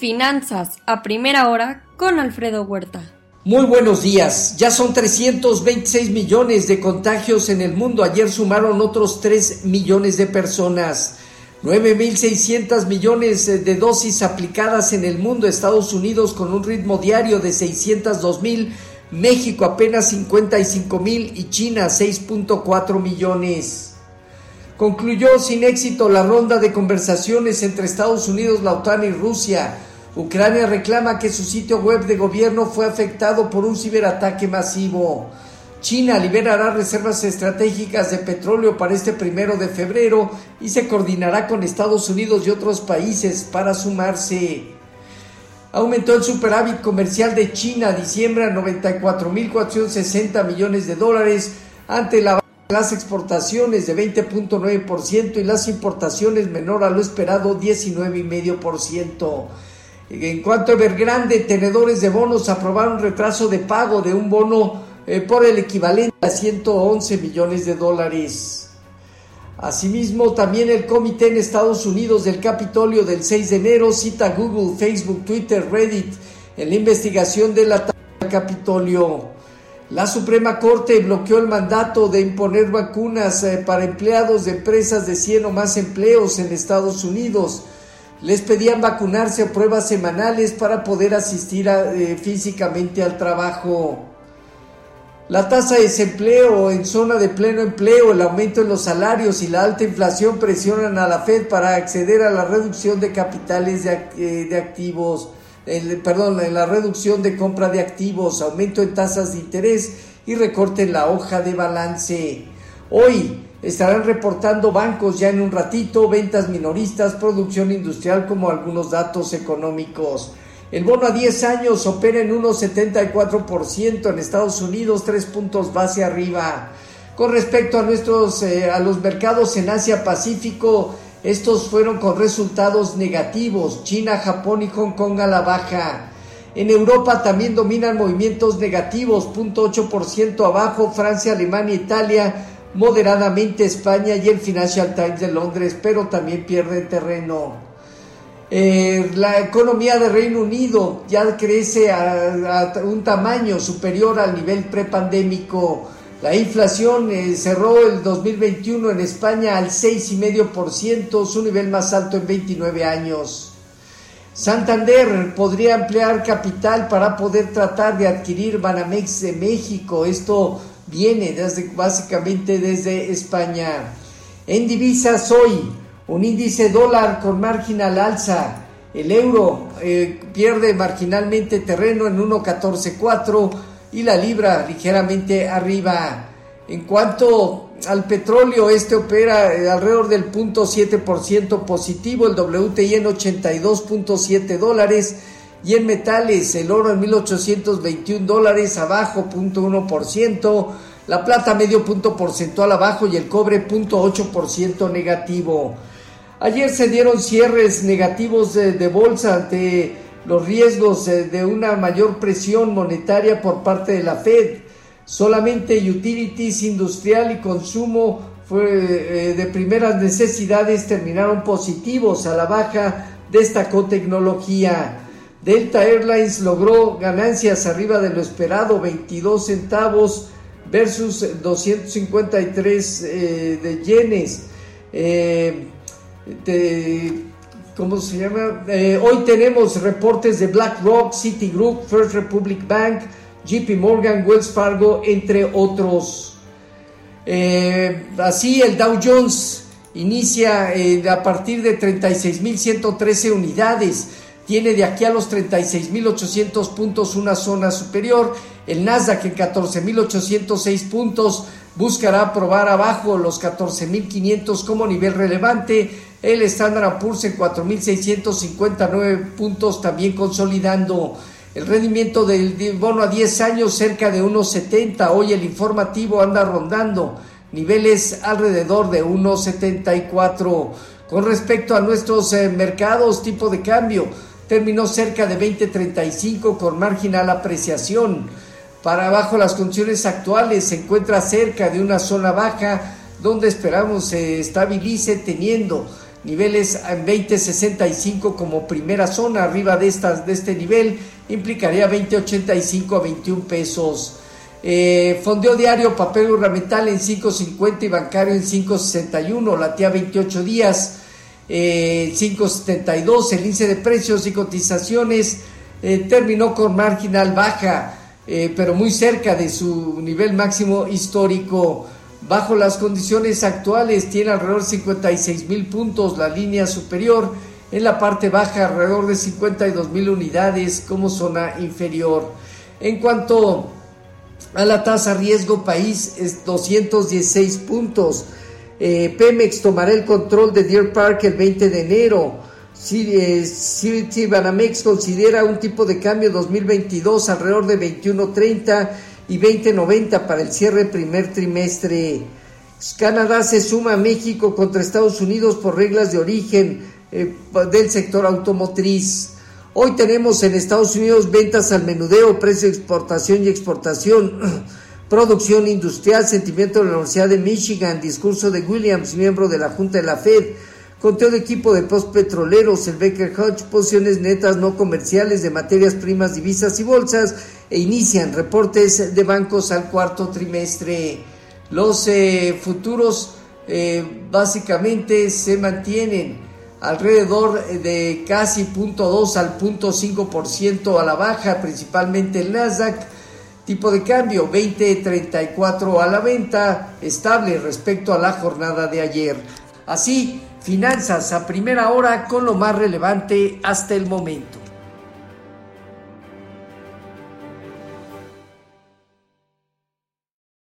Finanzas a primera hora con Alfredo Huerta. Muy buenos días. Ya son 326 millones de contagios en el mundo. Ayer sumaron otros 3 millones de personas. 9.600 millones de dosis aplicadas en el mundo. Estados Unidos con un ritmo diario de 602 mil. México apenas 55 mil y China 6.4 millones. Concluyó sin éxito la ronda de conversaciones entre Estados Unidos, la OTAN y Rusia. Ucrania reclama que su sitio web de gobierno fue afectado por un ciberataque masivo. China liberará reservas estratégicas de petróleo para este primero de febrero y se coordinará con Estados Unidos y otros países para sumarse. Aumentó el superávit comercial de China a diciembre a 94.460 millones de dólares ante la las exportaciones de 20.9% y las importaciones menor a lo esperado 19,5%. En cuanto a Evergrande, tenedores de bonos aprobaron retraso de pago de un bono eh, por el equivalente a 111 millones de dólares. Asimismo, también el comité en Estados Unidos del Capitolio del 6 de enero cita Google, Facebook, Twitter, Reddit en la investigación del ataque al Capitolio. La Suprema Corte bloqueó el mandato de imponer vacunas eh, para empleados de empresas de 100 o más empleos en Estados Unidos. Les pedían vacunarse a pruebas semanales para poder asistir eh, físicamente al trabajo. La tasa de desempleo en zona de pleno empleo, el aumento en los salarios y la alta inflación presionan a la Fed para acceder a la reducción de capitales de, eh, activos perdón, en la reducción de compra de activos, aumento en tasas de interés y recorte en la hoja de balance. Hoy estarán reportando bancos ya en un ratito, ventas minoristas, producción industrial como algunos datos económicos. El bono a 10 años opera en 1,74% en Estados Unidos, 3 puntos base arriba. Con respecto a nuestros eh, a los mercados en Asia Pacífico, estos fueron con resultados negativos, China, Japón y Hong Kong a la baja. En Europa también dominan movimientos negativos, 0.8% abajo, Francia, Alemania, Italia, moderadamente España y el Financial Times de Londres, pero también pierden terreno. Eh, la economía de Reino Unido ya crece a, un tamaño superior al nivel prepandémico la inflación eh, cerró el 2021 en España al 6,5%, su nivel más alto en 29 años. Santander podría emplear capital para poder tratar de adquirir Banamex de México. Esto viene desde, básicamente desde España. En divisas hoy, un índice dólar con marginal alza. El euro eh, pierde marginalmente terreno en 1.144 y la libra ligeramente arriba. En cuanto al petróleo, este opera eh, alrededor del 0.7% positivo, el WTI en 82.7 dólares y en metales el oro en 1821 dólares abajo 0.1%, la plata medio punto porcentual abajo y el cobre 0.8% negativo. Ayer se dieron cierres negativos de, bolsa ante los riesgos de una mayor presión monetaria por parte de la Fed. Solamente utilities, industrial y consumo fue, eh, de primeras necesidades terminaron positivos. A la baja destacó tecnología. Delta Airlines logró ganancias arriba de lo esperado, 22 centavos versus 253 eh, de yenes. Eh, ¿cómo se llama? Eh, hoy tenemos reportes de BlackRock, Citigroup, First Republic Bank, JP Morgan, Wells Fargo, entre otros. Así el Dow Jones inicia a partir de 36.113 unidades. Tiene de aquí a los 36.800 puntos una zona superior. El Nasdaq en 14.806 puntos buscará probar abajo los 14.500 como nivel relevante el Standard Poor's en 4.659 puntos, también consolidando el rendimiento del bono a 10 años cerca de 1.70. Hoy el informativo anda rondando niveles alrededor de 1.74. Con respecto a nuestros eh, mercados, tipo de cambio terminó cerca de 20.35 con marginal apreciación. Para abajo las condiciones actuales se encuentra cerca de una zona baja donde esperamos se estabilice teniendo niveles en 20.65 como primera zona, arriba de, estas, de este nivel implicaría 20.85 a 21 pesos. Eh, fondeo diario, papel gubernamental en 5.50 y bancario en 5.61, latía 28 días, eh, 5.72, el índice de precios y cotizaciones eh, terminó con marginal baja, eh, pero muy cerca de su nivel máximo histórico. Bajo las condiciones actuales tiene alrededor de 56 mil puntos la línea superior, en la parte baja alrededor de 52 mil unidades como zona inferior. En cuanto a la tasa riesgo país es 216 puntos. Eh, Pemex tomará el control de Deer Park el 20 de enero. City Banamex considera un tipo de cambio 2022 alrededor de 21.30 y 20.90 para el cierre primer trimestre. Canadá se suma a México contra Estados Unidos por reglas de origen eh, del sector automotriz. Hoy tenemos en Estados Unidos ventas al menudeo, precio de exportación y exportación, producción industrial, sentimiento de la Universidad de Michigan, discurso de Williams, miembro de la Junta de la Fed, conteo de equipo de postpetroleros, el Baker Hodge, posiciones netas no comerciales de materias primas, divisas y bolsas, e inician reportes de bancos al cuarto trimestre. Los eh, futuros eh, básicamente se mantienen alrededor de casi 0.2 al 0.5% a la baja, principalmente el Nasdaq. Tipo de cambio 20.34 a la venta, estable respecto a la jornada de ayer. Así, finanzas a primera hora con lo más relevante hasta el momento.